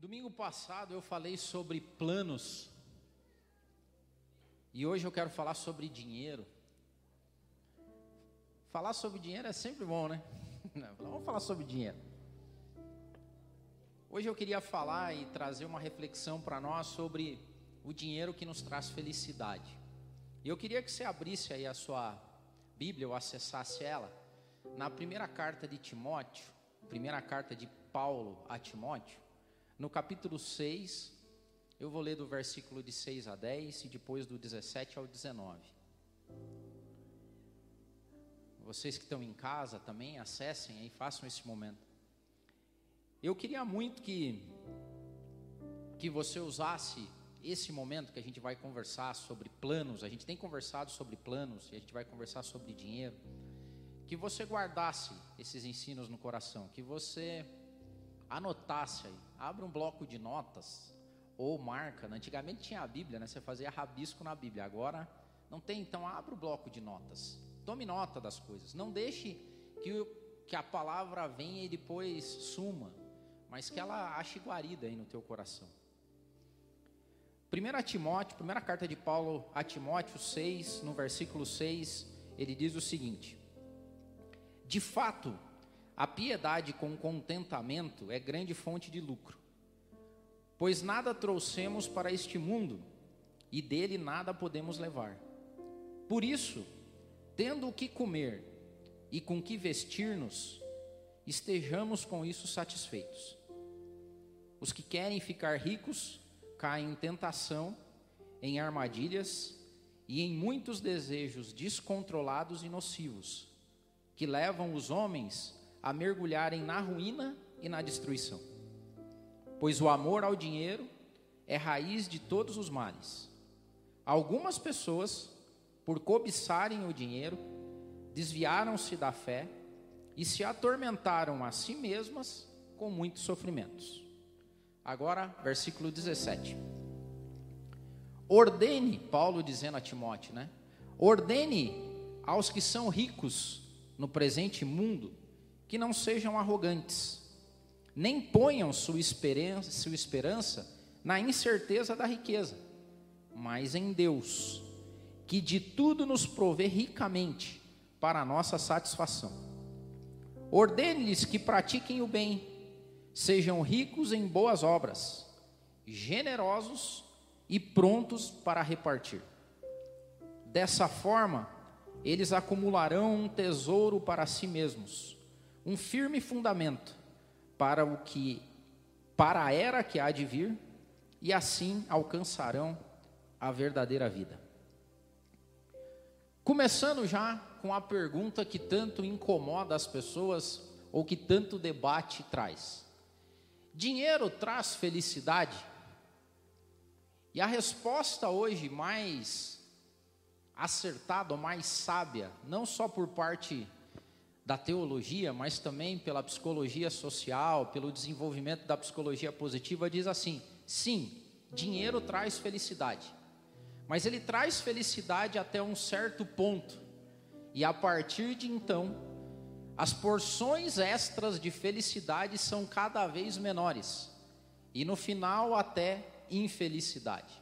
Domingo passado eu falei sobre planos e hoje eu quero falar sobre dinheiro. Falar sobre dinheiro é sempre bom, né? Vamos falar sobre dinheiro. Hoje eu queria falar e trazer uma reflexão para nós sobre o dinheiro que nos traz felicidade. E eu queria que você abrisse aí a sua Bíblia ou acessasse ela na primeira carta de Timóteo, primeira carta de Paulo a Timóteo, no capítulo 6, eu vou ler do versículo de 6 a 10 e depois do 17 ao 19. Vocês que estão em casa também, acessem e façam esse momento. Eu queria muito que, que você usasse esse momento que a gente vai conversar sobre planos, a gente tem conversado sobre planos e a gente vai conversar sobre dinheiro, que você guardasse esses ensinos no coração, que você anotasse aí, abra um bloco de notas ou marca. Antigamente tinha a Bíblia, né? Você fazia rabisco na Bíblia. Agora não tem, então abra o bloco de notas. Tome nota das coisas. Não deixe que, que a palavra venha e depois suma, mas que ela ache guarida aí no teu coração. 1 Timóteo, primeira carta de Paulo a Timóteo 6, no versículo 6, ele diz o seguinte: De fato, a piedade com contentamento é grande fonte de lucro, pois nada trouxemos para este mundo e dele nada podemos levar. Por isso, tendo o que comer e com que vestir-nos, estejamos com isso satisfeitos. Os que querem ficar ricos caem em tentação, em armadilhas e em muitos desejos descontrolados e nocivos, que levam os homens a mergulharem na ruína e na destruição. Pois o amor ao dinheiro é raiz de todos os males. Algumas pessoas, por cobiçarem o dinheiro, desviaram-se da fé e se atormentaram a si mesmas com muitos sofrimentos. Agora, versículo 17. Ordene, Paulo dizendo a Timóteo, né? Ordene aos que são ricos no presente mundo que não sejam arrogantes, nem ponham sua esperança, sua esperança na incerteza da riqueza, mas em Deus, que de tudo nos provê ricamente para a nossa satisfação. Ordene-lhes que pratiquem o bem, sejam ricos em boas obras, generosos e prontos para repartir. Dessa forma, eles acumularão um tesouro para si mesmos um firme fundamento para o que para a era que há de vir e assim alcançarão a verdadeira vida. Começando já com a pergunta que tanto incomoda as pessoas ou que tanto debate traz. Dinheiro traz felicidade? E a resposta hoje mais acertada, mais sábia, não só por parte da teologia, mas também pela psicologia social, pelo desenvolvimento da psicologia positiva, diz assim: sim, dinheiro traz felicidade, mas ele traz felicidade até um certo ponto, e a partir de então, as porções extras de felicidade são cada vez menores, e no final, até infelicidade.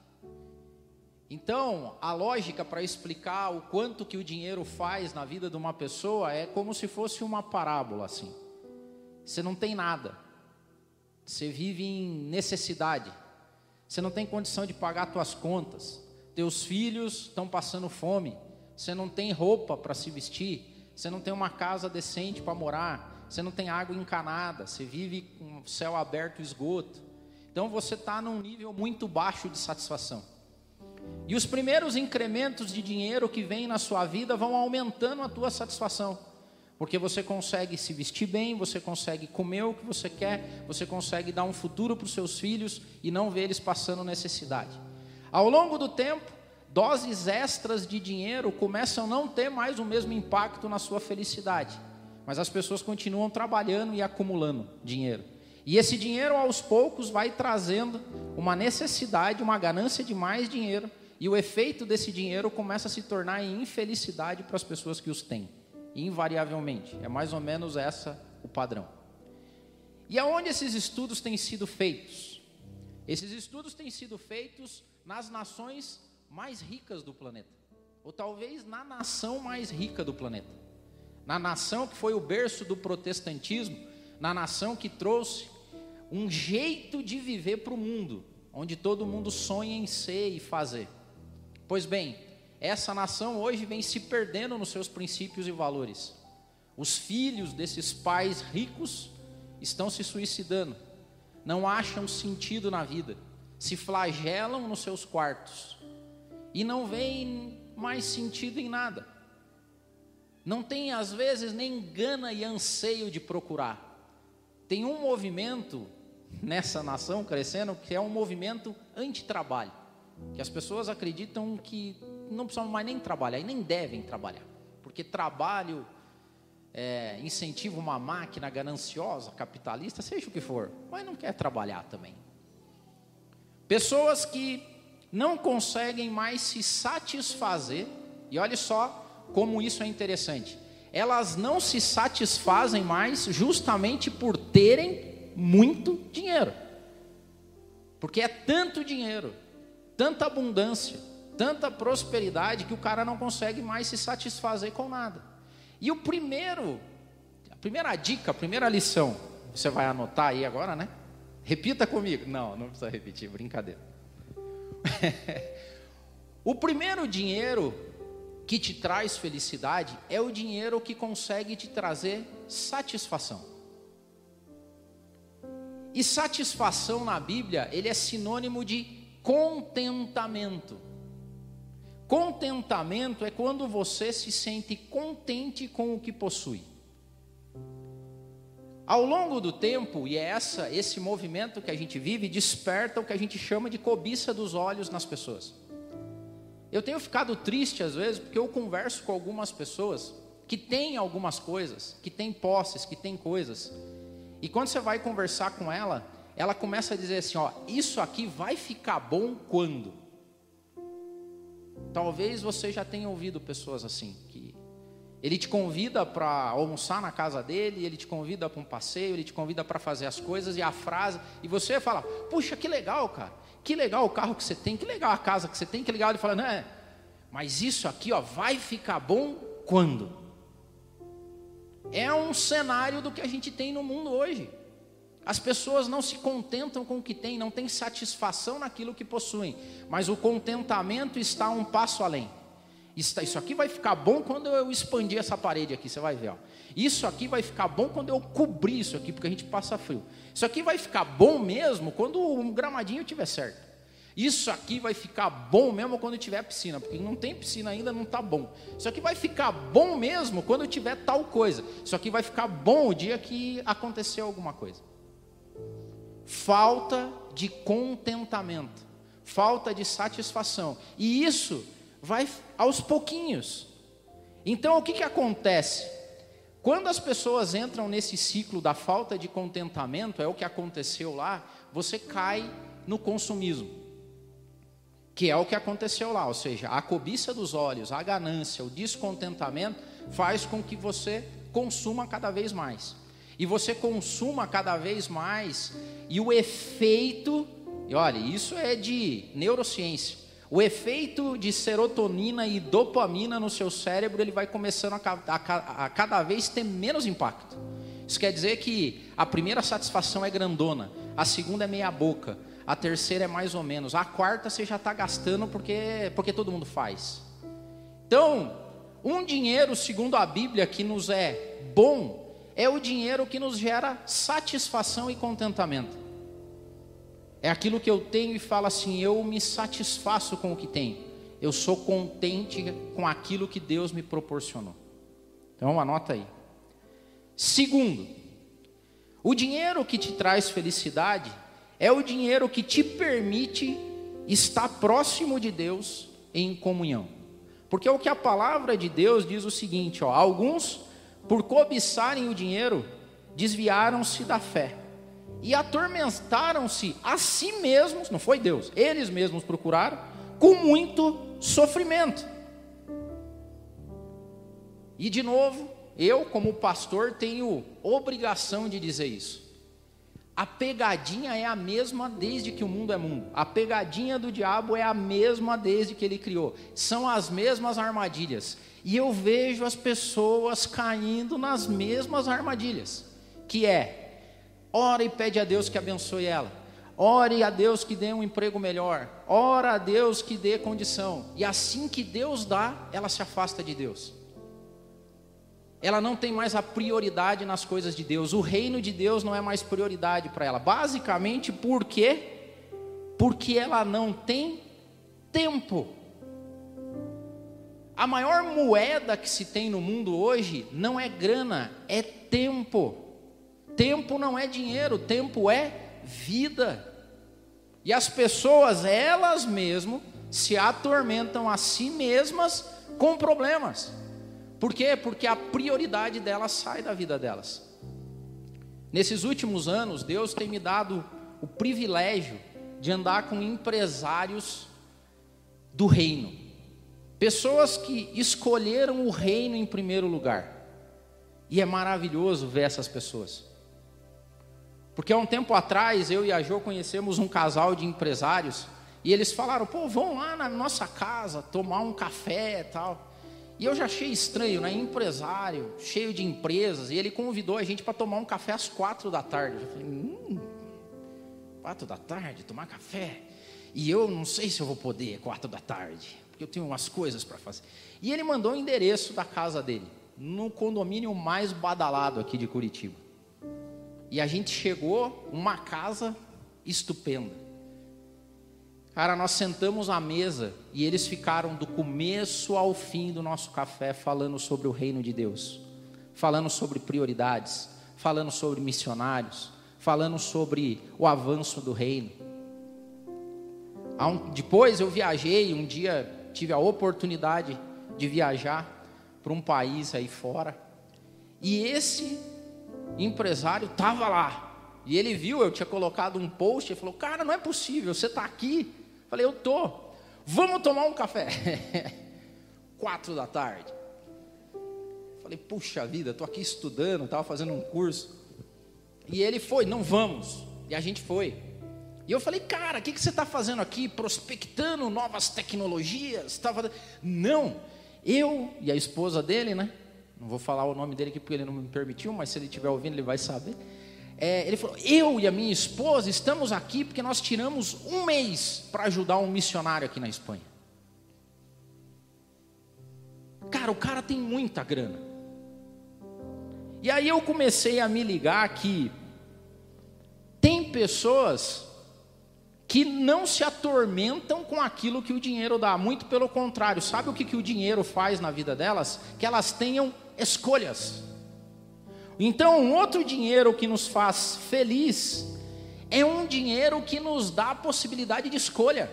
Então, a lógica para explicar o quanto que o dinheiro faz na vida de uma pessoa é como se fosse uma parábola assim. Você não tem nada. Você vive em necessidade. Você não tem condição de pagar suas contas. Teus filhos estão passando fome. Você não tem roupa para se vestir. Você não tem uma casa decente para morar. Você não tem água encanada. Você vive com céu aberto, esgoto. Então você está num nível muito baixo de satisfação. E os primeiros incrementos de dinheiro que vêm na sua vida vão aumentando a tua satisfação. Porque você consegue se vestir bem, você consegue comer o que você quer, você consegue dar um futuro para os seus filhos e não ver eles passando necessidade. Ao longo do tempo, doses extras de dinheiro começam a não ter mais o mesmo impacto na sua felicidade. Mas as pessoas continuam trabalhando e acumulando dinheiro. E esse dinheiro aos poucos vai trazendo uma necessidade, uma ganância de mais dinheiro, e o efeito desse dinheiro começa a se tornar em infelicidade para as pessoas que os têm, invariavelmente. É mais ou menos essa o padrão. E aonde esses estudos têm sido feitos? Esses estudos têm sido feitos nas nações mais ricas do planeta, ou talvez na nação mais rica do planeta, na nação que foi o berço do protestantismo, na nação que trouxe um jeito de viver para o mundo, onde todo mundo sonha em ser e fazer. Pois bem, essa nação hoje vem se perdendo nos seus princípios e valores. Os filhos desses pais ricos estão se suicidando, não acham sentido na vida, se flagelam nos seus quartos e não veem mais sentido em nada. Não tem, às vezes, nem gana e anseio de procurar. Tem um movimento nessa nação crescendo que é um movimento anti-trabalho, que as pessoas acreditam que não precisam mais nem trabalhar e nem devem trabalhar, porque trabalho é, incentiva uma máquina gananciosa, capitalista, seja o que for, mas não quer trabalhar também. Pessoas que não conseguem mais se satisfazer, e olhe só como isso é interessante. Elas não se satisfazem mais justamente por terem muito dinheiro. Porque é tanto dinheiro, tanta abundância, tanta prosperidade que o cara não consegue mais se satisfazer com nada. E o primeiro, a primeira dica, a primeira lição, você vai anotar aí agora, né? Repita comigo. Não, não precisa repetir, brincadeira. o primeiro dinheiro que te traz felicidade é o dinheiro que consegue te trazer satisfação. E satisfação na Bíblia, ele é sinônimo de contentamento. Contentamento é quando você se sente contente com o que possui. Ao longo do tempo, e é essa, esse movimento que a gente vive, desperta o que a gente chama de cobiça dos olhos nas pessoas. Eu tenho ficado triste às vezes porque eu converso com algumas pessoas que têm algumas coisas, que têm posses, que têm coisas. E quando você vai conversar com ela, ela começa a dizer assim, ó, isso aqui vai ficar bom quando? Talvez você já tenha ouvido pessoas assim, que ele te convida para almoçar na casa dele, ele te convida para um passeio, ele te convida para fazer as coisas e a frase, e você fala: "Puxa, que legal, cara. Que legal o carro que você tem, que legal a casa que você tem, que legal". Ele fala: "Não, é, mas isso aqui, ó, vai ficar bom quando?" É um cenário do que a gente tem no mundo hoje. As pessoas não se contentam com o que têm, não têm satisfação naquilo que possuem, mas o contentamento está um passo além. Isso aqui vai ficar bom quando eu expandir essa parede aqui, você vai ver. Ó. Isso aqui vai ficar bom quando eu cobrir isso aqui, porque a gente passa frio. Isso aqui vai ficar bom mesmo quando o gramadinho estiver certo. Isso aqui vai ficar bom mesmo quando tiver piscina, porque não tem piscina ainda, não está bom. Isso aqui vai ficar bom mesmo quando tiver tal coisa. Isso aqui vai ficar bom o dia que acontecer alguma coisa falta de contentamento, falta de satisfação. E isso vai aos pouquinhos. Então o que, que acontece? Quando as pessoas entram nesse ciclo da falta de contentamento, é o que aconteceu lá, você cai no consumismo. Que é o que aconteceu lá, ou seja, a cobiça dos olhos, a ganância, o descontentamento faz com que você consuma cada vez mais e você consuma cada vez mais, e o efeito, e olha, isso é de neurociência. O efeito de serotonina e dopamina no seu cérebro, ele vai começando a, a, a cada vez ter menos impacto. Isso quer dizer que a primeira satisfação é grandona, a segunda é meia boca, a terceira é mais ou menos, a quarta você já está gastando porque, porque todo mundo faz. Então, um dinheiro, segundo a Bíblia, que nos é bom, é o dinheiro que nos gera satisfação e contentamento. É aquilo que eu tenho e falo assim: eu me satisfaço com o que tenho. Eu sou contente com aquilo que Deus me proporcionou. Então anota aí. Segundo, o dinheiro que te traz felicidade é o dinheiro que te permite estar próximo de Deus em comunhão. Porque o que a palavra de Deus diz o seguinte, ó, alguns por cobiçarem o dinheiro, desviaram-se da fé e atormentaram-se a si mesmos, não foi Deus, eles mesmos procuraram, com muito sofrimento. E de novo, eu, como pastor, tenho obrigação de dizer isso. A pegadinha é a mesma desde que o mundo é mundo. A pegadinha do diabo é a mesma desde que ele criou. São as mesmas armadilhas. E eu vejo as pessoas caindo nas mesmas armadilhas, que é: ora e pede a Deus que abençoe ela. Ore a Deus que dê um emprego melhor. Ora a Deus que dê condição. E assim que Deus dá, ela se afasta de Deus ela não tem mais a prioridade nas coisas de Deus. O reino de Deus não é mais prioridade para ela. Basicamente, por quê? Porque ela não tem tempo. A maior moeda que se tem no mundo hoje não é grana, é tempo. Tempo não é dinheiro, tempo é vida. E as pessoas, elas mesmas, se atormentam a si mesmas com problemas. Por quê? Porque a prioridade delas sai da vida delas. Nesses últimos anos, Deus tem me dado o privilégio de andar com empresários do reino. Pessoas que escolheram o reino em primeiro lugar. E é maravilhoso ver essas pessoas. Porque há um tempo atrás, eu e a Jo conhecemos um casal de empresários. E eles falaram, pô, vão lá na nossa casa tomar um café e tal. E eu já achei estranho, né? Empresário, cheio de empresas, e ele convidou a gente para tomar um café às quatro da tarde. Eu falei, hum, quatro da tarde, tomar café. E eu não sei se eu vou poder quatro da tarde, porque eu tenho umas coisas para fazer. E ele mandou o endereço da casa dele, no condomínio mais badalado aqui de Curitiba. E a gente chegou, uma casa estupenda. Cara, nós sentamos à mesa e eles ficaram do começo ao fim do nosso café falando sobre o reino de Deus, falando sobre prioridades, falando sobre missionários, falando sobre o avanço do reino. Depois eu viajei, um dia tive a oportunidade de viajar para um país aí fora, e esse empresário estava lá. E ele viu, eu tinha colocado um post, ele falou: Cara, não é possível, você está aqui Falei, eu tô. Vamos tomar um café. Quatro da tarde. Falei, puxa vida, estou aqui estudando, estava fazendo um curso. E ele foi, não vamos. E a gente foi. E eu falei, cara, o que, que você está fazendo aqui? Prospectando novas tecnologias? Tava... Não, eu e a esposa dele, né? Não vou falar o nome dele aqui porque ele não me permitiu, mas se ele estiver ouvindo, ele vai saber é, ele falou: Eu e a minha esposa estamos aqui porque nós tiramos um mês para ajudar um missionário aqui na Espanha. Cara, o cara tem muita grana. E aí eu comecei a me ligar que tem pessoas que não se atormentam com aquilo que o dinheiro dá, muito pelo contrário, sabe o que, que o dinheiro faz na vida delas? Que elas tenham escolhas. Então, um outro dinheiro que nos faz feliz é um dinheiro que nos dá a possibilidade de escolha,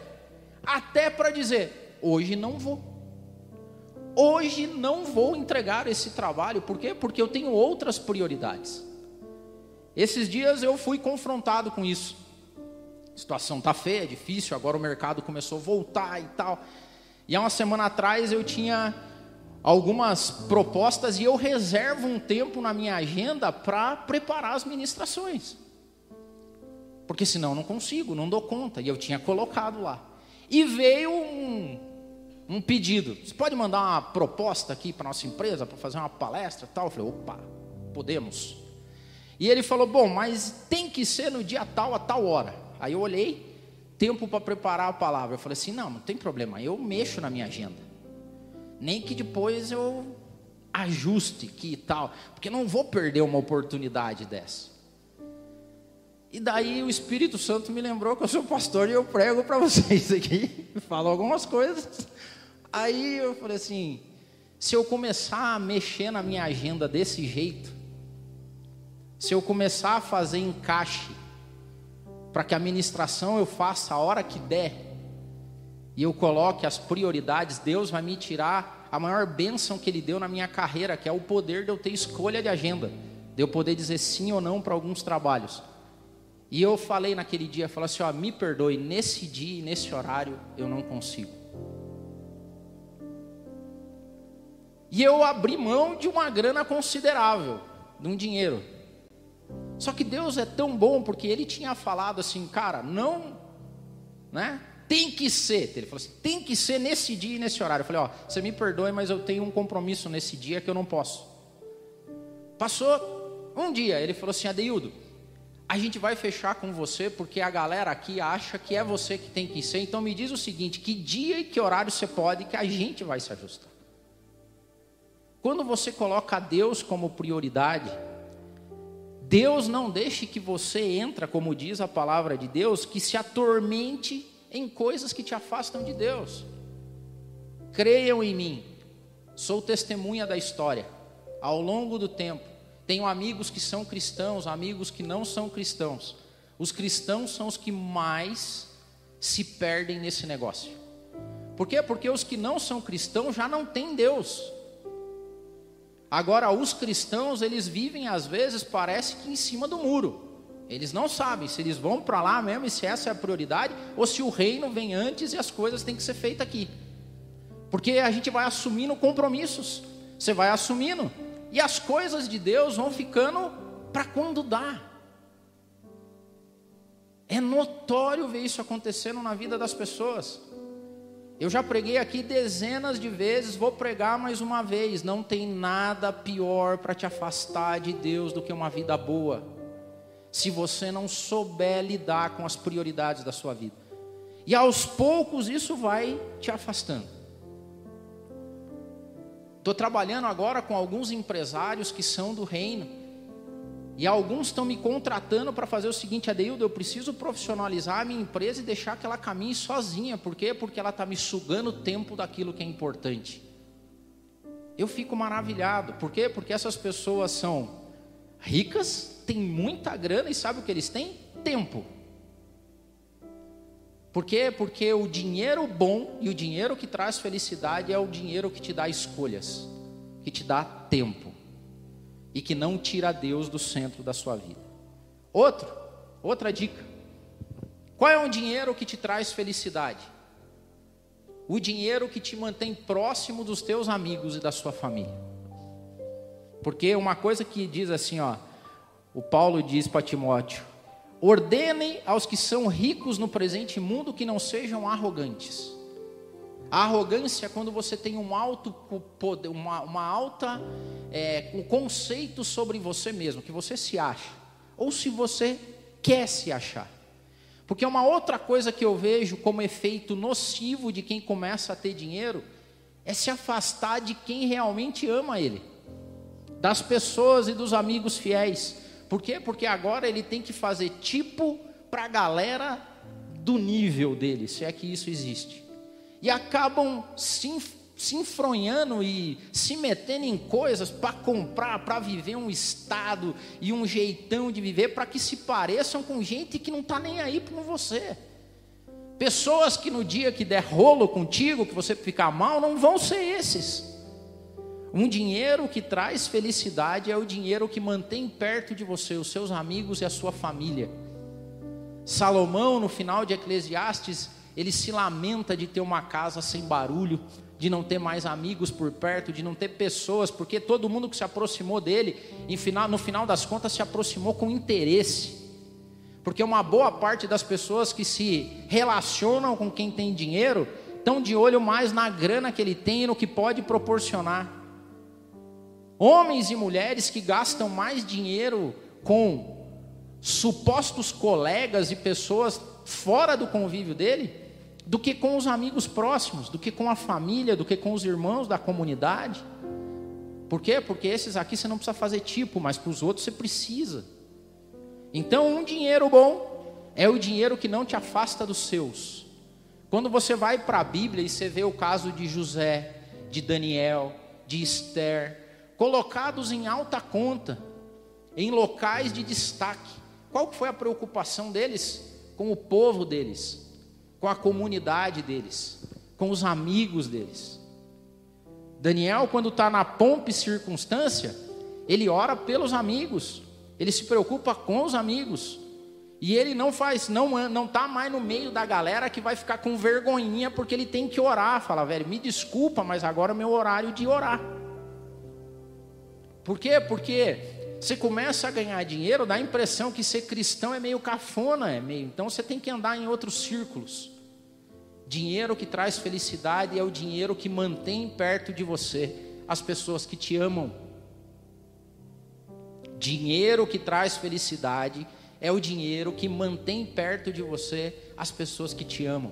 até para dizer: hoje não vou. Hoje não vou entregar esse trabalho, por quê? Porque eu tenho outras prioridades. Esses dias eu fui confrontado com isso. Situação tá feia, é difícil, agora o mercado começou a voltar e tal. E há uma semana atrás eu tinha algumas propostas e eu reservo um tempo na minha agenda para preparar as ministrações. Porque senão eu não consigo, não dou conta. E eu tinha colocado lá. E veio um, um pedido. Você pode mandar uma proposta aqui para nossa empresa para fazer uma palestra, tal? Eu falei, opa, podemos. E ele falou, bom, mas tem que ser no dia tal a tal hora. Aí eu olhei, tempo para preparar a palavra. Eu falei assim, não, não tem problema. Eu mexo na minha agenda nem que depois eu ajuste que tal, porque não vou perder uma oportunidade dessa. E daí o Espírito Santo me lembrou que eu sou pastor e eu prego para vocês aqui, falo algumas coisas. Aí eu falei assim: se eu começar a mexer na minha agenda desse jeito, se eu começar a fazer encaixe para que a ministração eu faça a hora que der, e eu coloque as prioridades, Deus vai me tirar a maior bênção que Ele deu na minha carreira, que é o poder de eu ter escolha de agenda, de eu poder dizer sim ou não para alguns trabalhos. E eu falei naquele dia, falei assim, ó, me perdoe, nesse dia e nesse horário eu não consigo. E eu abri mão de uma grana considerável, de um dinheiro. Só que Deus é tão bom porque ele tinha falado assim, cara, não, né? Tem que ser. Ele falou assim, tem que ser nesse dia e nesse horário. Eu falei, ó, você me perdoe, mas eu tenho um compromisso nesse dia que eu não posso. Passou um dia, ele falou assim, Adeildo, a gente vai fechar com você porque a galera aqui acha que é você que tem que ser. Então me diz o seguinte: que dia e que horário você pode que a gente vai se ajustar. Quando você coloca Deus como prioridade, Deus não deixe que você entra, como diz a palavra de Deus, que se atormente em coisas que te afastam de Deus. Creiam em mim. Sou testemunha da história. Ao longo do tempo, tenho amigos que são cristãos, amigos que não são cristãos. Os cristãos são os que mais se perdem nesse negócio. Por quê? Porque os que não são cristãos já não têm Deus. Agora, os cristãos, eles vivem às vezes, parece que em cima do muro. Eles não sabem se eles vão para lá mesmo e se essa é a prioridade, ou se o reino vem antes e as coisas têm que ser feitas aqui. Porque a gente vai assumindo compromissos, você vai assumindo, e as coisas de Deus vão ficando para quando dá. É notório ver isso acontecendo na vida das pessoas. Eu já preguei aqui dezenas de vezes, vou pregar mais uma vez. Não tem nada pior para te afastar de Deus do que uma vida boa, se você não souber lidar com as prioridades da sua vida. E aos poucos isso vai te afastando. Estou trabalhando agora com alguns empresários que são do reino. E alguns estão me contratando para fazer o seguinte, Adeildo, eu preciso profissionalizar a minha empresa e deixar que ela caminhe sozinha. Por quê? Porque ela está me sugando tempo daquilo que é importante. Eu fico maravilhado. Por quê? Porque essas pessoas são ricas, têm muita grana e sabe o que eles têm? Tempo. Por quê? Porque o dinheiro bom e o dinheiro que traz felicidade é o dinheiro que te dá escolhas, que te dá tempo e que não tira Deus do centro da sua vida. Outro, outra dica. Qual é o dinheiro que te traz felicidade? O dinheiro que te mantém próximo dos teus amigos e da sua família. Porque uma coisa que diz assim, ó, o Paulo diz para Timóteo: Ordenem aos que são ricos no presente mundo que não sejam arrogantes. A arrogância é quando você tem um alto poder, uma, uma alta é, um conceito sobre você mesmo, que você se acha, ou se você quer se achar. Porque uma outra coisa que eu vejo como efeito nocivo de quem começa a ter dinheiro é se afastar de quem realmente ama ele, das pessoas e dos amigos fiéis. Por quê? Porque agora ele tem que fazer tipo para a galera do nível dele, se é que isso existe. E acabam se, se enfronhando e se metendo em coisas para comprar, para viver um estado e um jeitão de viver, para que se pareçam com gente que não está nem aí com você. Pessoas que no dia que der rolo contigo, que você ficar mal, não vão ser esses. Um dinheiro que traz felicidade é o dinheiro que mantém perto de você os seus amigos e a sua família. Salomão, no final de Eclesiastes, ele se lamenta de ter uma casa sem barulho, de não ter mais amigos por perto, de não ter pessoas, porque todo mundo que se aproximou dele, no final das contas, se aproximou com interesse. Porque uma boa parte das pessoas que se relacionam com quem tem dinheiro estão de olho mais na grana que ele tem e no que pode proporcionar. Homens e mulheres que gastam mais dinheiro com supostos colegas e pessoas fora do convívio dele, do que com os amigos próximos, do que com a família, do que com os irmãos da comunidade. Por quê? Porque esses aqui você não precisa fazer tipo, mas para os outros você precisa. Então, um dinheiro bom é o dinheiro que não te afasta dos seus. Quando você vai para a Bíblia e você vê o caso de José, de Daniel, de Esther, colocados em alta conta, em locais de destaque. Qual foi a preocupação deles com o povo deles, com a comunidade deles, com os amigos deles? Daniel, quando está na pompa e circunstância, ele ora pelos amigos, ele se preocupa com os amigos. E ele não faz, não não tá mais no meio da galera que vai ficar com vergonhinha porque ele tem que orar. Fala, velho, me desculpa, mas agora é meu horário de orar. Por quê? Porque Você começa a ganhar dinheiro, dá a impressão que ser cristão é meio cafona, é meio. Então você tem que andar em outros círculos. Dinheiro que traz felicidade é o dinheiro que mantém perto de você as pessoas que te amam. Dinheiro que traz felicidade é o dinheiro que mantém perto de você as pessoas que te amam,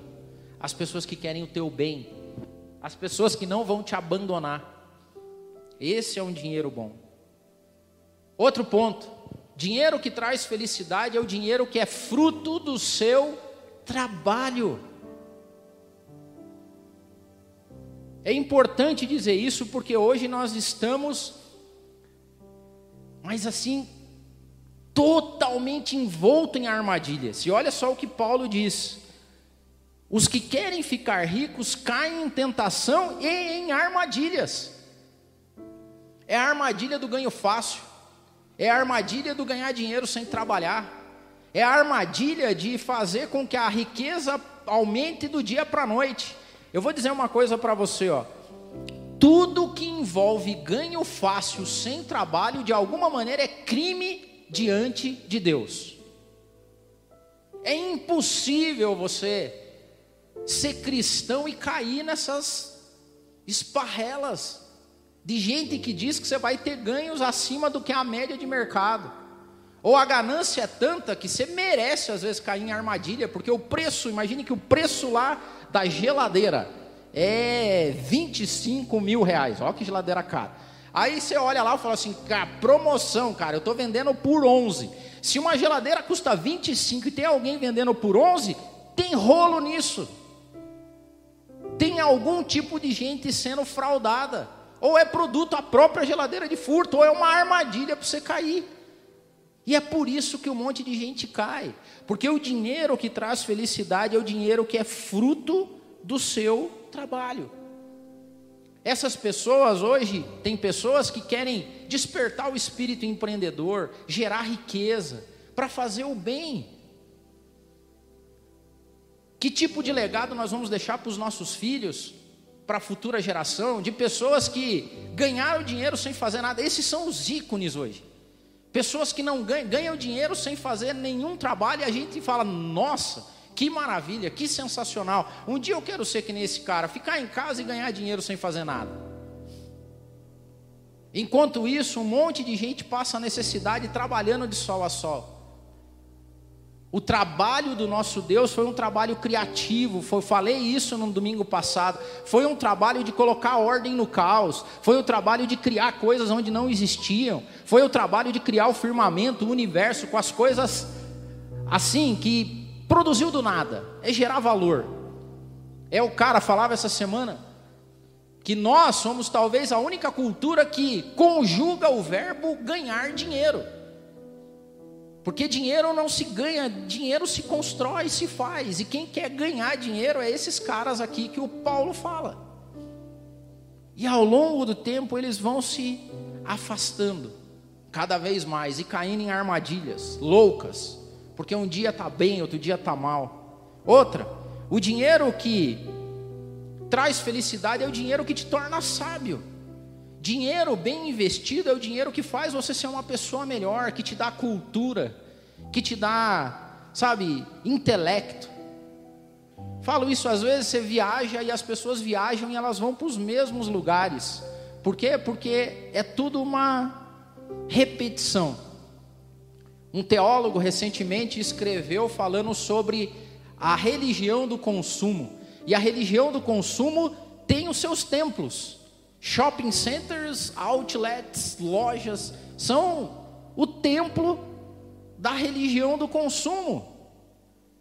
as pessoas que querem o teu bem, as pessoas que não vão te abandonar. Esse é um dinheiro bom. Outro ponto: dinheiro que traz felicidade é o dinheiro que é fruto do seu trabalho. É importante dizer isso porque hoje nós estamos, mas assim, totalmente envolto em armadilhas. E olha só o que Paulo diz: os que querem ficar ricos caem em tentação e em armadilhas. É a armadilha do ganho fácil, é a armadilha do ganhar dinheiro sem trabalhar, é a armadilha de fazer com que a riqueza aumente do dia para a noite. Eu vou dizer uma coisa para você, ó. Tudo que envolve ganho fácil sem trabalho, de alguma maneira, é crime diante de Deus. É impossível você ser cristão e cair nessas esparrelas de gente que diz que você vai ter ganhos acima do que a média de mercado. Ou a ganância é tanta que você merece às vezes cair em armadilha, porque o preço, imagine que o preço lá da geladeira é 25 mil reais. Olha que geladeira cara. Aí você olha lá e fala assim, cara, promoção, cara, eu estou vendendo por 11. Se uma geladeira custa 25 e tem alguém vendendo por 11, tem rolo nisso. Tem algum tipo de gente sendo fraudada. Ou é produto a própria geladeira de furto, ou é uma armadilha para você cair. E é por isso que um monte de gente cai. Porque o dinheiro que traz felicidade é o dinheiro que é fruto do seu trabalho. Essas pessoas hoje, tem pessoas que querem despertar o espírito empreendedor, gerar riqueza, para fazer o bem. Que tipo de legado nós vamos deixar para os nossos filhos, para a futura geração, de pessoas que ganharam dinheiro sem fazer nada? Esses são os ícones hoje. Pessoas que não ganham, ganham dinheiro sem fazer nenhum trabalho e a gente fala, nossa, que maravilha, que sensacional. Um dia eu quero ser que nem esse cara, ficar em casa e ganhar dinheiro sem fazer nada. Enquanto isso, um monte de gente passa necessidade trabalhando de sol a sol. O trabalho do nosso Deus foi um trabalho criativo, foi, falei isso no domingo passado. Foi um trabalho de colocar ordem no caos, foi o trabalho de criar coisas onde não existiam, foi o trabalho de criar o firmamento, o universo com as coisas assim que produziu do nada, é gerar valor. É o cara falava essa semana que nós somos talvez a única cultura que conjuga o verbo ganhar dinheiro. Porque dinheiro não se ganha, dinheiro se constrói, se faz. E quem quer ganhar dinheiro é esses caras aqui que o Paulo fala. E ao longo do tempo eles vão se afastando cada vez mais e caindo em armadilhas loucas porque um dia está bem, outro dia está mal. Outra, o dinheiro que traz felicidade é o dinheiro que te torna sábio. Dinheiro bem investido é o dinheiro que faz você ser uma pessoa melhor, que te dá cultura, que te dá, sabe, intelecto. Falo isso às vezes, você viaja e as pessoas viajam e elas vão para os mesmos lugares. Por quê? Porque é tudo uma repetição. Um teólogo recentemente escreveu falando sobre a religião do consumo. E a religião do consumo tem os seus templos. Shopping centers, outlets, lojas, são o templo da religião do consumo.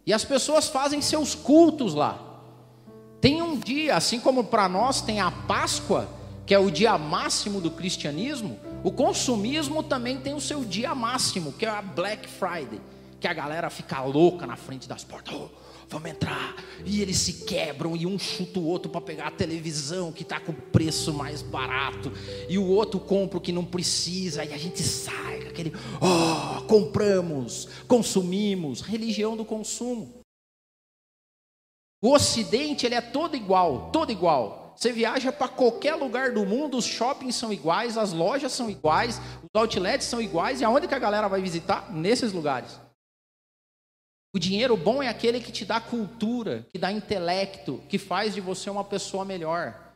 E as pessoas fazem seus cultos lá. Tem um dia, assim como para nós tem a Páscoa, que é o dia máximo do cristianismo, o consumismo também tem o seu dia máximo, que é a Black Friday, que a galera fica louca na frente das portas. Oh, vamos entrar. E eles se quebram e um chuta o outro para pegar a televisão que está com o preço mais barato. E o outro compra o que não precisa. E a gente sai com aquele, oh, compramos, consumimos. Religião do consumo. O Ocidente ele é todo igual, todo igual. Você viaja para qualquer lugar do mundo, os shoppings são iguais, as lojas são iguais, os outlets são iguais, e aonde que a galera vai visitar? Nesses lugares. O dinheiro bom é aquele que te dá cultura, que dá intelecto, que faz de você uma pessoa melhor.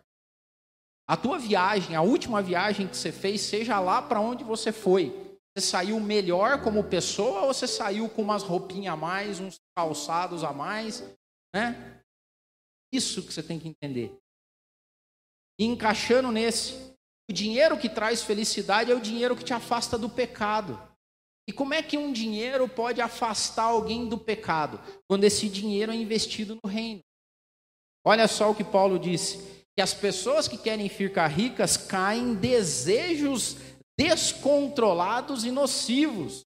A tua viagem, a última viagem que você fez, seja lá para onde você foi. Você saiu melhor como pessoa ou você saiu com umas roupinhas a mais, uns calçados a mais, né? Isso que você tem que entender. E encaixando nesse, o dinheiro que traz felicidade é o dinheiro que te afasta do pecado. E como é que um dinheiro pode afastar alguém do pecado? Quando esse dinheiro é investido no reino. Olha só o que Paulo disse: que as pessoas que querem ficar ricas caem em desejos descontrolados e nocivos.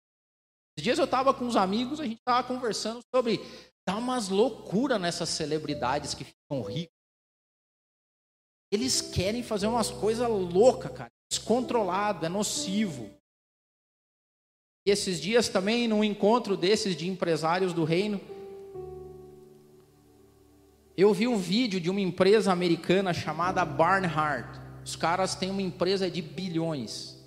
Esses dias eu estava com uns amigos, a gente estava conversando sobre dar umas loucuras nessas celebridades que ficam ricas. Eles querem fazer umas coisas loucas, cara. Descontrolado, é nocivo. E esses dias também, num encontro desses de empresários do reino, eu vi um vídeo de uma empresa americana chamada Barnhart. Os caras têm uma empresa de bilhões.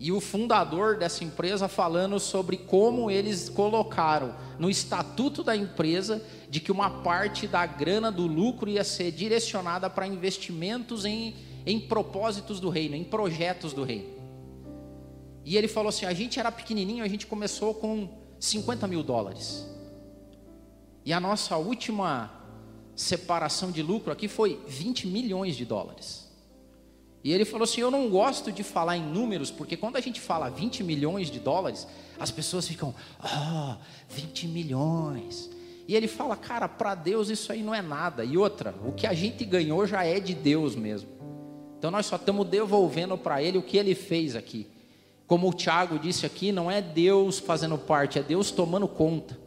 E o fundador dessa empresa falando sobre como eles colocaram no estatuto da empresa de que uma parte da grana do lucro ia ser direcionada para investimentos em, em propósitos do reino, em projetos do reino. E ele falou assim: a gente era pequenininho, a gente começou com 50 mil dólares. E a nossa última separação de lucro aqui foi 20 milhões de dólares. E ele falou assim: Eu não gosto de falar em números, porque quando a gente fala 20 milhões de dólares, as pessoas ficam, ah, oh, 20 milhões. E ele fala, cara, para Deus isso aí não é nada. E outra, o que a gente ganhou já é de Deus mesmo. Então nós só estamos devolvendo para Ele o que Ele fez aqui. Como o Tiago disse aqui, não é Deus fazendo parte, é Deus tomando conta.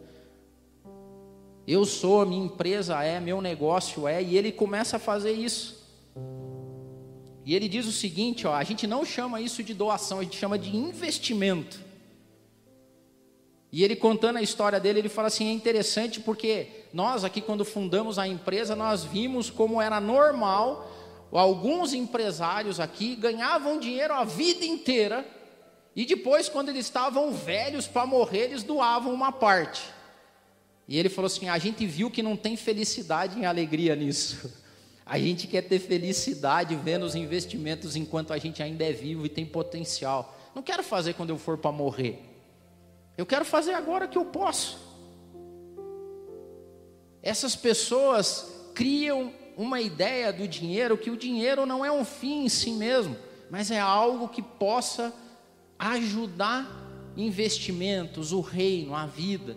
Eu sou, minha empresa é, meu negócio é, e ele começa a fazer isso. E ele diz o seguinte: ó, a gente não chama isso de doação, a gente chama de investimento. E ele contando a história dele, ele fala assim: é interessante porque nós aqui, quando fundamos a empresa, nós vimos como era normal, alguns empresários aqui ganhavam dinheiro a vida inteira, e depois, quando eles estavam velhos para morrer, eles doavam uma parte. E ele falou assim: a gente viu que não tem felicidade e alegria nisso. A gente quer ter felicidade vendo os investimentos enquanto a gente ainda é vivo e tem potencial. Não quero fazer quando eu for para morrer. Eu quero fazer agora que eu posso. Essas pessoas criam uma ideia do dinheiro que o dinheiro não é um fim em si mesmo, mas é algo que possa ajudar investimentos, o reino, a vida.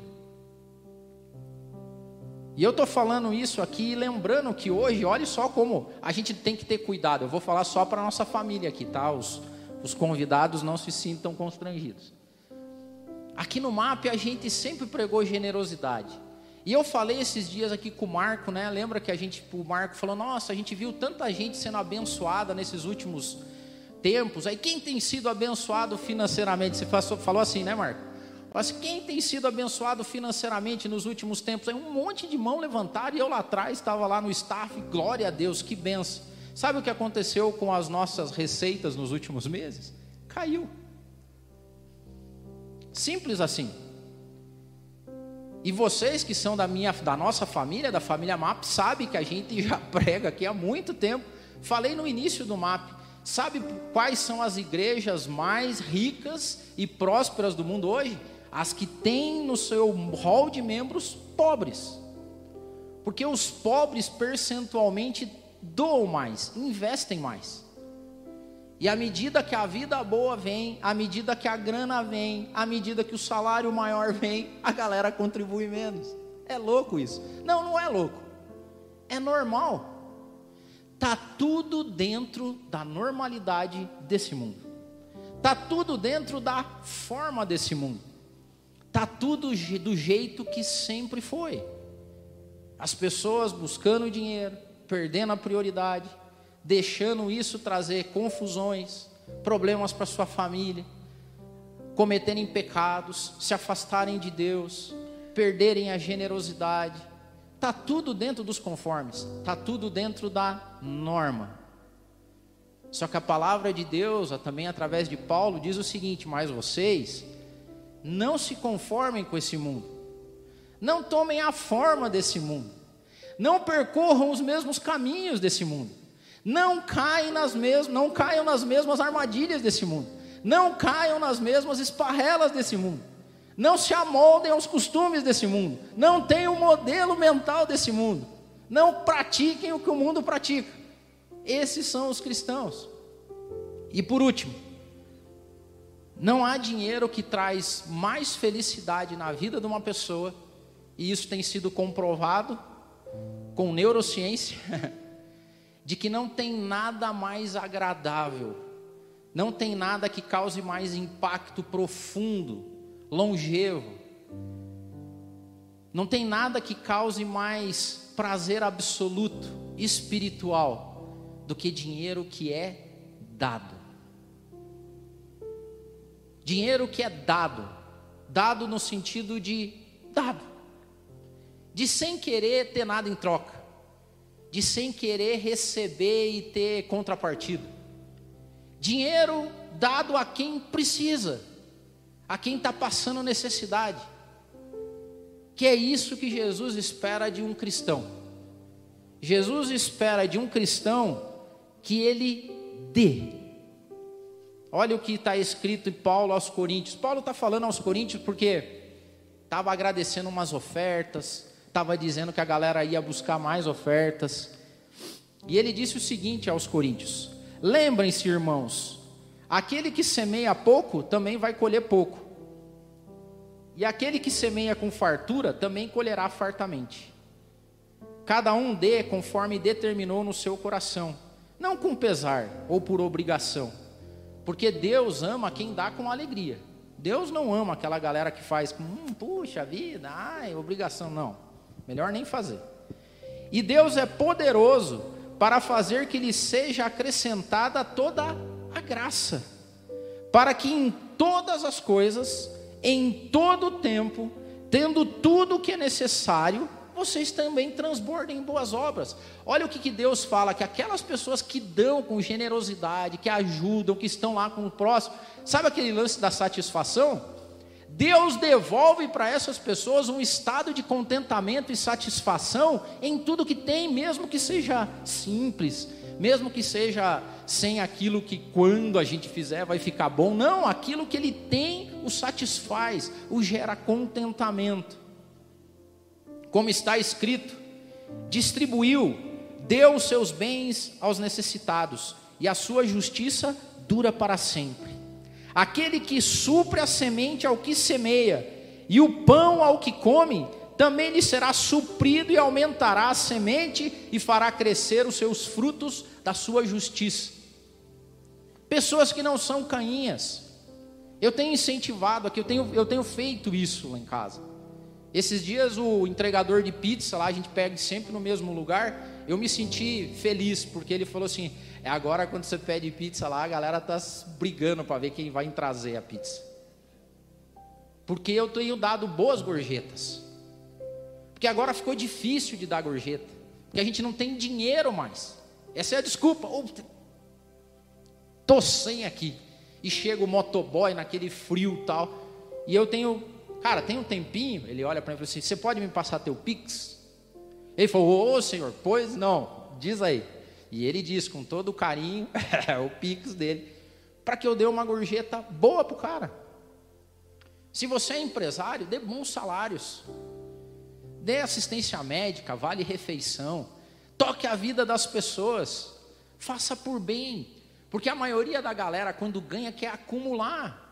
E eu estou falando isso aqui, lembrando que hoje, olhe só como a gente tem que ter cuidado. Eu vou falar só para a nossa família aqui, tá? Os, os convidados não se sintam constrangidos. Aqui no MAP a gente sempre pregou generosidade. E eu falei esses dias aqui com o Marco, né? Lembra que a gente, o Marco falou: Nossa, a gente viu tanta gente sendo abençoada nesses últimos tempos. Aí quem tem sido abençoado financeiramente? Você falou assim, né, Marco? Mas quem tem sido abençoado financeiramente nos últimos tempos? Aí um monte de mão levantaram e eu lá atrás estava lá no staff. Glória a Deus, que benção. Sabe o que aconteceu com as nossas receitas nos últimos meses? Caiu. Simples assim. E vocês que são da minha, da nossa família, da família MAP, sabe que a gente já prega aqui há muito tempo. Falei no início do MAP. Sabe quais são as igrejas mais ricas e prósperas do mundo hoje? As que têm no seu hall de membros pobres. Porque os pobres percentualmente doam mais, investem mais. E à medida que a vida boa vem, à medida que a grana vem, à medida que o salário maior vem, a galera contribui menos. É louco isso? Não, não é louco. É normal. Tá tudo dentro da normalidade desse mundo. Tá tudo dentro da forma desse mundo. Tá tudo do jeito que sempre foi. As pessoas buscando dinheiro, perdendo a prioridade, deixando isso trazer confusões, problemas para sua família, cometerem pecados, se afastarem de Deus, perderem a generosidade, Tá tudo dentro dos conformes, tá tudo dentro da norma. Só que a palavra de Deus, também através de Paulo, diz o seguinte: mas vocês não se conformem com esse mundo, não tomem a forma desse mundo, não percorram os mesmos caminhos desse mundo, não caem nas mesmas, não caiam nas mesmas armadilhas desse mundo, não caiam nas mesmas esparrelas desse mundo, não se amoldem aos costumes desse mundo, não tenham o modelo mental desse mundo, não pratiquem o que o mundo pratica. Esses são os cristãos. E por último, não há dinheiro que traz mais felicidade na vida de uma pessoa, e isso tem sido comprovado com neurociência, de que não tem nada mais agradável, não tem nada que cause mais impacto profundo, longevo, não tem nada que cause mais prazer absoluto, espiritual, do que dinheiro que é dado. Dinheiro que é dado, dado no sentido de dado, de sem querer ter nada em troca, de sem querer receber e ter contrapartida. Dinheiro dado a quem precisa, a quem está passando necessidade. Que é isso que Jesus espera de um cristão. Jesus espera de um cristão que ele dê. Olha o que está escrito em Paulo aos Coríntios. Paulo está falando aos Coríntios porque estava agradecendo umas ofertas, estava dizendo que a galera ia buscar mais ofertas. E ele disse o seguinte aos Coríntios: Lembrem-se, irmãos, aquele que semeia pouco também vai colher pouco, e aquele que semeia com fartura também colherá fartamente. Cada um dê conforme determinou no seu coração não com pesar ou por obrigação, porque Deus ama quem dá com alegria. Deus não ama aquela galera que faz com, hum, puxa vida, ai, obrigação, não. Melhor nem fazer. E Deus é poderoso para fazer que lhe seja acrescentada toda a graça, para que em todas as coisas, em todo o tempo, tendo tudo o que é necessário, vocês também transbordem em boas obras. Olha o que, que Deus fala: que aquelas pessoas que dão com generosidade, que ajudam, que estão lá com o próximo, sabe aquele lance da satisfação? Deus devolve para essas pessoas um estado de contentamento e satisfação em tudo que tem, mesmo que seja simples, mesmo que seja sem aquilo que quando a gente fizer vai ficar bom. Não, aquilo que ele tem o satisfaz, o gera contentamento como está escrito: distribuiu, deu os seus bens aos necessitados, e a sua justiça dura para sempre. Aquele que supre a semente ao que semeia, e o pão ao que come, também lhe será suprido e aumentará a semente e fará crescer os seus frutos da sua justiça. Pessoas que não são cainhas, eu tenho incentivado aqui, eu tenho, eu tenho feito isso lá em casa. Esses dias o entregador de pizza lá, a gente pega sempre no mesmo lugar, eu me senti feliz, porque ele falou assim: é agora quando você pede pizza lá, a galera tá brigando para ver quem vai trazer a pizza. Porque eu tenho dado boas gorjetas. Porque agora ficou difícil de dar gorjeta. Porque a gente não tem dinheiro mais. Essa é a desculpa. Oh, tô sem aqui. E chega o motoboy naquele frio tal. E eu tenho Cara, tem um tempinho, ele olha para mim e fala assim: Você pode me passar teu Pix? Ele falou: Ô senhor, pois não, diz aí. E ele diz com todo o carinho, o Pix dele, para que eu dê uma gorjeta boa para o cara. Se você é empresário, dê bons salários, dê assistência médica, vale refeição, toque a vida das pessoas, faça por bem, porque a maioria da galera, quando ganha, quer acumular.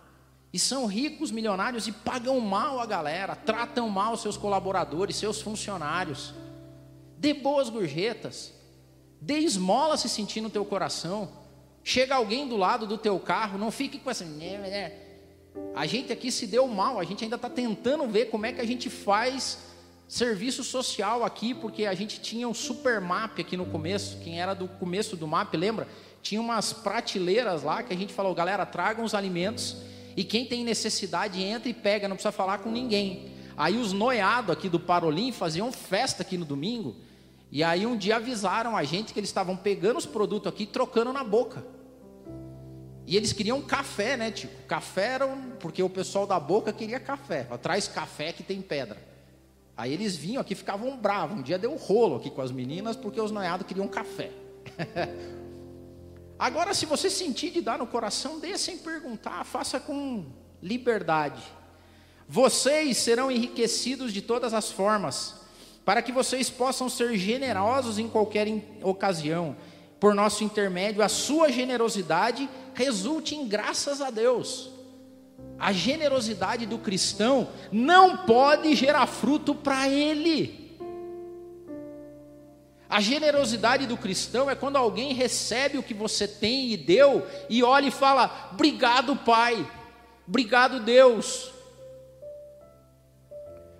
E são ricos, milionários e pagam mal a galera, tratam mal seus colaboradores, seus funcionários. Dê boas gorjetas. Dê esmola se sentir no teu coração. Chega alguém do lado do teu carro, não fique com essa. Né, né. A gente aqui se deu mal, a gente ainda está tentando ver como é que a gente faz serviço social aqui, porque a gente tinha um super map aqui no começo. Quem era do começo do map, lembra? Tinha umas prateleiras lá que a gente falou, galera, tragam os alimentos e quem tem necessidade entra e pega, não precisa falar com ninguém. Aí os noiados aqui do Parolim faziam festa aqui no domingo. E aí um dia avisaram a gente que eles estavam pegando os produtos aqui e trocando na boca. E eles queriam café, né, tipo? Café era um, porque o pessoal da boca queria café. Traz café que tem pedra. Aí eles vinham aqui, ficavam bravos. Um dia deu um rolo aqui com as meninas porque os noiados queriam café. Agora, se você sentir de dar no coração, dê sem perguntar, faça com liberdade. Vocês serão enriquecidos de todas as formas, para que vocês possam ser generosos em qualquer ocasião. Por nosso intermédio, a sua generosidade resulte em graças a Deus. A generosidade do cristão não pode gerar fruto para ele. A generosidade do cristão é quando alguém recebe o que você tem e deu e olha e fala: "Obrigado, Pai. Obrigado, Deus".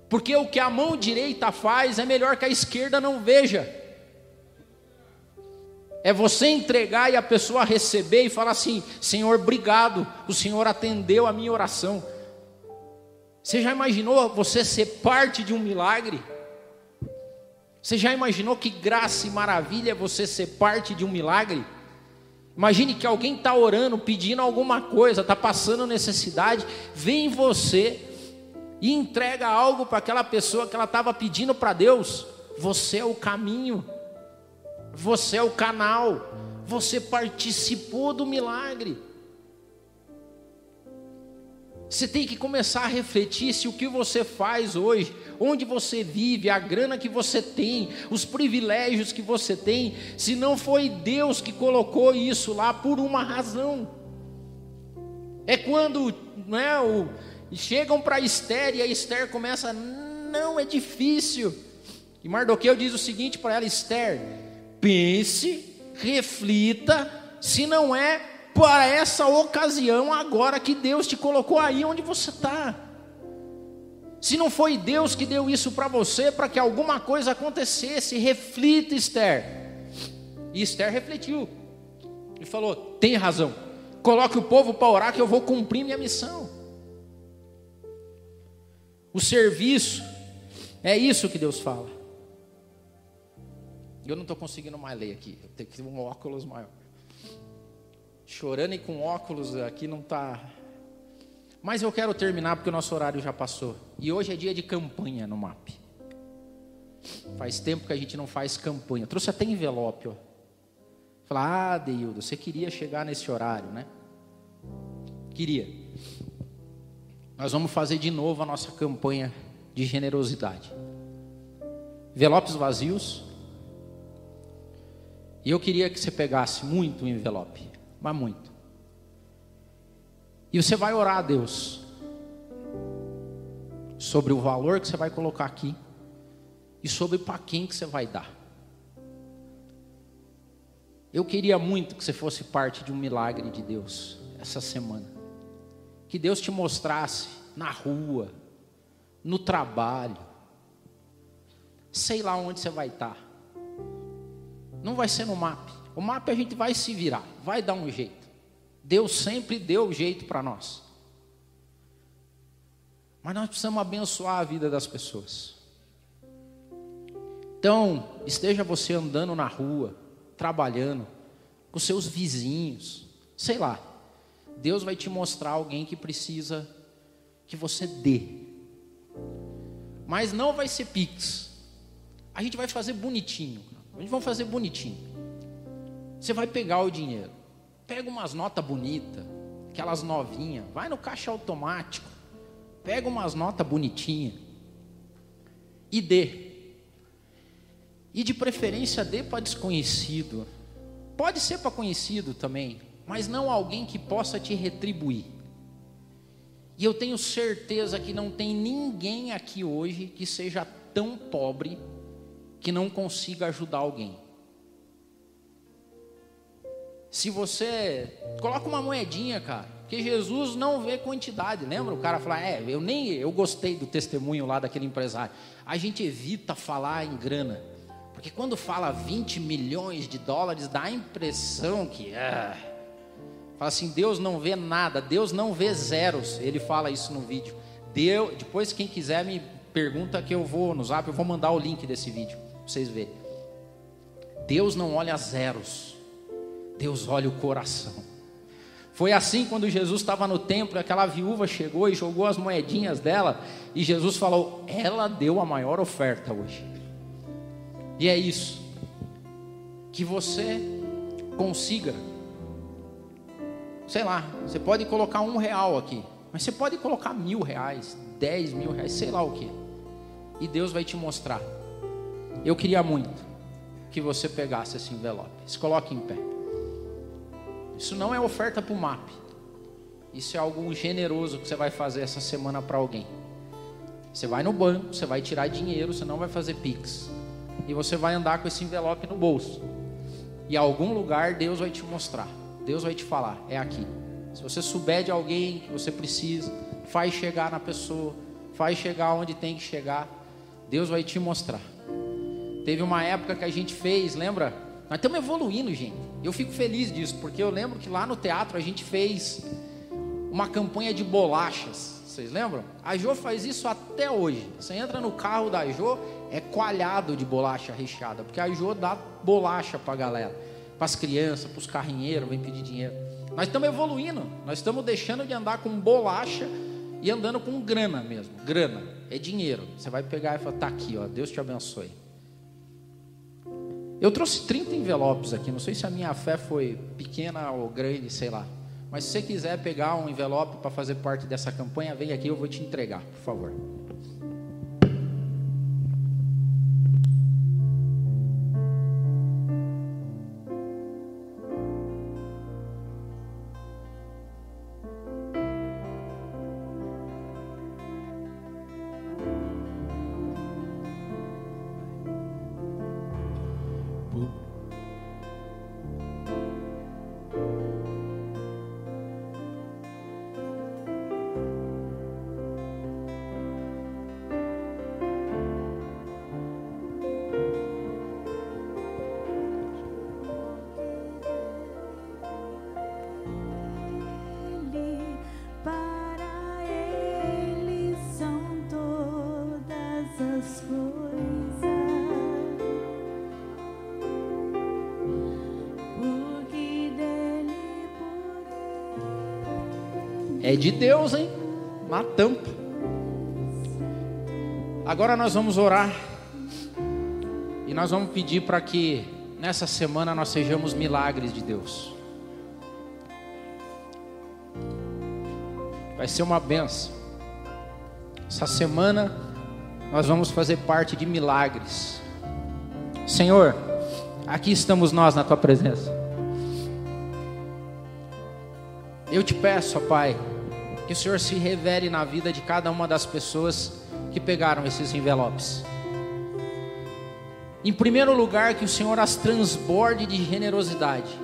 Porque o que a mão direita faz é melhor que a esquerda não veja. É você entregar e a pessoa receber e falar assim: Senhor, obrigado, o Senhor atendeu a minha oração. Você já imaginou você ser parte de um milagre? Você já imaginou que graça e maravilha é você ser parte de um milagre? Imagine que alguém está orando, pedindo alguma coisa, está passando necessidade, vem você e entrega algo para aquela pessoa que ela estava pedindo para Deus. Você é o caminho, você é o canal, você participou do milagre. Você tem que começar a refletir se o que você faz hoje onde você vive, a grana que você tem, os privilégios que você tem, se não foi Deus que colocou isso lá por uma razão. É quando né, o, chegam para Esther e a Esther começa, não, é difícil. E Mardoqueu diz o seguinte para ela: Esther, pense, reflita, se não é para essa ocasião agora que Deus te colocou aí onde você está. Se não foi Deus que deu isso para você, para que alguma coisa acontecesse, reflita, Esther. E Esther refletiu e falou: tem razão, coloque o povo para orar que eu vou cumprir minha missão. O serviço, é isso que Deus fala. Eu não estou conseguindo mais ler aqui, eu tenho que ter um óculos maior. Chorando e com óculos aqui não está mas eu quero terminar porque o nosso horário já passou. E hoje é dia de campanha no MAP. Faz tempo que a gente não faz campanha. Trouxe até envelope, ó. Falar, ah, Deildo, você queria chegar nesse horário, né? Queria. Nós vamos fazer de novo a nossa campanha de generosidade. Envelopes vazios. E eu queria que você pegasse muito o envelope, mas muito. E você vai orar a Deus sobre o valor que você vai colocar aqui e sobre para quem que você vai dar. Eu queria muito que você fosse parte de um milagre de Deus essa semana. Que Deus te mostrasse na rua, no trabalho, sei lá onde você vai estar. Não vai ser no mapa. O mapa a gente vai se virar, vai dar um jeito. Deus sempre deu jeito para nós. Mas nós precisamos abençoar a vida das pessoas. Então, esteja você andando na rua, trabalhando, com seus vizinhos, sei lá. Deus vai te mostrar alguém que precisa que você dê. Mas não vai ser pix. A gente vai fazer bonitinho. Gente vai fazer bonitinho. Você vai pegar o dinheiro. Pega umas notas bonitas, aquelas novinhas, vai no caixa automático, pega umas notas bonitinhas e dê. E de preferência dê para desconhecido. Pode ser para conhecido também, mas não alguém que possa te retribuir. E eu tenho certeza que não tem ninguém aqui hoje que seja tão pobre que não consiga ajudar alguém. Se você coloca uma moedinha, cara, porque Jesus não vê quantidade. Lembra o cara falar: "É, eu nem eu gostei do testemunho lá daquele empresário". A gente evita falar em grana. Porque quando fala 20 milhões de dólares, dá a impressão que ah, fala assim, Deus não vê nada, Deus não vê zeros. Ele fala isso no vídeo. Deus, depois quem quiser me pergunta que eu vou no zap, eu vou mandar o link desse vídeo vocês verem. Deus não olha zeros, Deus olha o coração. Foi assim quando Jesus estava no templo, aquela viúva chegou e jogou as moedinhas dela, e Jesus falou: Ela deu a maior oferta hoje. E é isso, que você consiga, sei lá, você pode colocar um real aqui, mas você pode colocar mil reais, dez mil reais, sei lá o que, e Deus vai te mostrar. Eu queria muito que você pegasse esse envelope, se coloque em pé. Isso não é oferta para o MAP. Isso é algo generoso que você vai fazer essa semana para alguém. Você vai no banco, você vai tirar dinheiro, você não vai fazer Pix. E você vai andar com esse envelope no bolso. E algum lugar Deus vai te mostrar. Deus vai te falar, é aqui. Se você souber de alguém que você precisa, faz chegar na pessoa, faz chegar onde tem que chegar. Deus vai te mostrar. Teve uma época que a gente fez, lembra? Nós estamos evoluindo, gente. Eu fico feliz disso, porque eu lembro que lá no teatro a gente fez uma campanha de bolachas. Vocês lembram? A Jo faz isso até hoje. Você entra no carro da Jo, é coalhado de bolacha recheada, porque a Jo dá bolacha para a galera, para as crianças, para os carrinheiros, vem pedir dinheiro. Nós estamos evoluindo, nós estamos deixando de andar com bolacha e andando com grana mesmo. Grana é dinheiro. Você vai pegar e falar: tá aqui, ó, Deus te abençoe. Eu trouxe 30 envelopes aqui, não sei se a minha fé foi pequena ou grande, sei lá. Mas se você quiser pegar um envelope para fazer parte dessa campanha, vem aqui, eu vou te entregar, por favor. É de Deus, hein? Uma tampa. Agora nós vamos orar. E nós vamos pedir para que nessa semana nós sejamos milagres de Deus. Vai ser uma benção. Essa semana nós vamos fazer parte de milagres. Senhor, aqui estamos nós na tua presença. Eu te peço, ó Pai, que o Senhor se revele na vida de cada uma das pessoas que pegaram esses envelopes. Em primeiro lugar, que o Senhor as transborde de generosidade,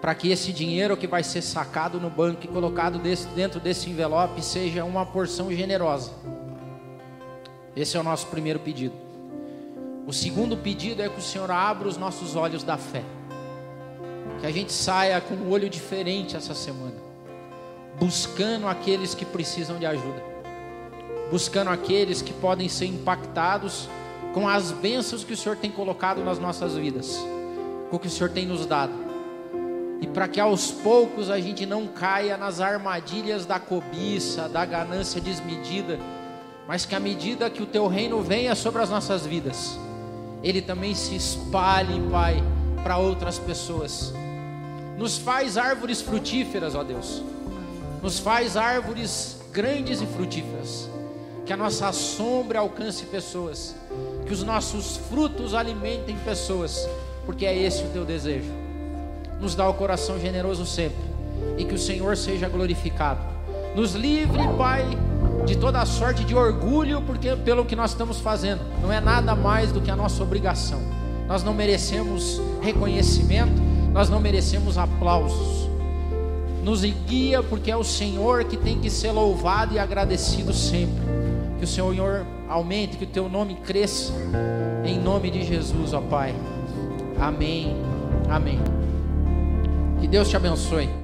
para que esse dinheiro que vai ser sacado no banco e colocado desse, dentro desse envelope seja uma porção generosa. Esse é o nosso primeiro pedido. O segundo pedido é que o Senhor abra os nossos olhos da fé, que a gente saia com um olho diferente essa semana buscando aqueles que precisam de ajuda, buscando aqueles que podem ser impactados com as bênçãos que o Senhor tem colocado nas nossas vidas, com o que o Senhor tem nos dado, e para que aos poucos a gente não caia nas armadilhas da cobiça, da ganância desmedida, mas que à medida que o teu reino venha sobre as nossas vidas, ele também se espalhe, Pai, para outras pessoas. Nos faz árvores frutíferas, ó Deus nos faz árvores grandes e frutíferas, que a nossa sombra alcance pessoas, que os nossos frutos alimentem pessoas, porque é esse o teu desejo. Nos dá o coração generoso sempre, e que o Senhor seja glorificado. Nos livre, Pai, de toda sorte de orgulho, porque pelo que nós estamos fazendo, não é nada mais do que a nossa obrigação. Nós não merecemos reconhecimento, nós não merecemos aplausos nos guia, porque é o Senhor que tem que ser louvado e agradecido sempre. Que o Senhor aumente, que o teu nome cresça, em nome de Jesus, ó Pai. Amém. Amém. Que Deus te abençoe.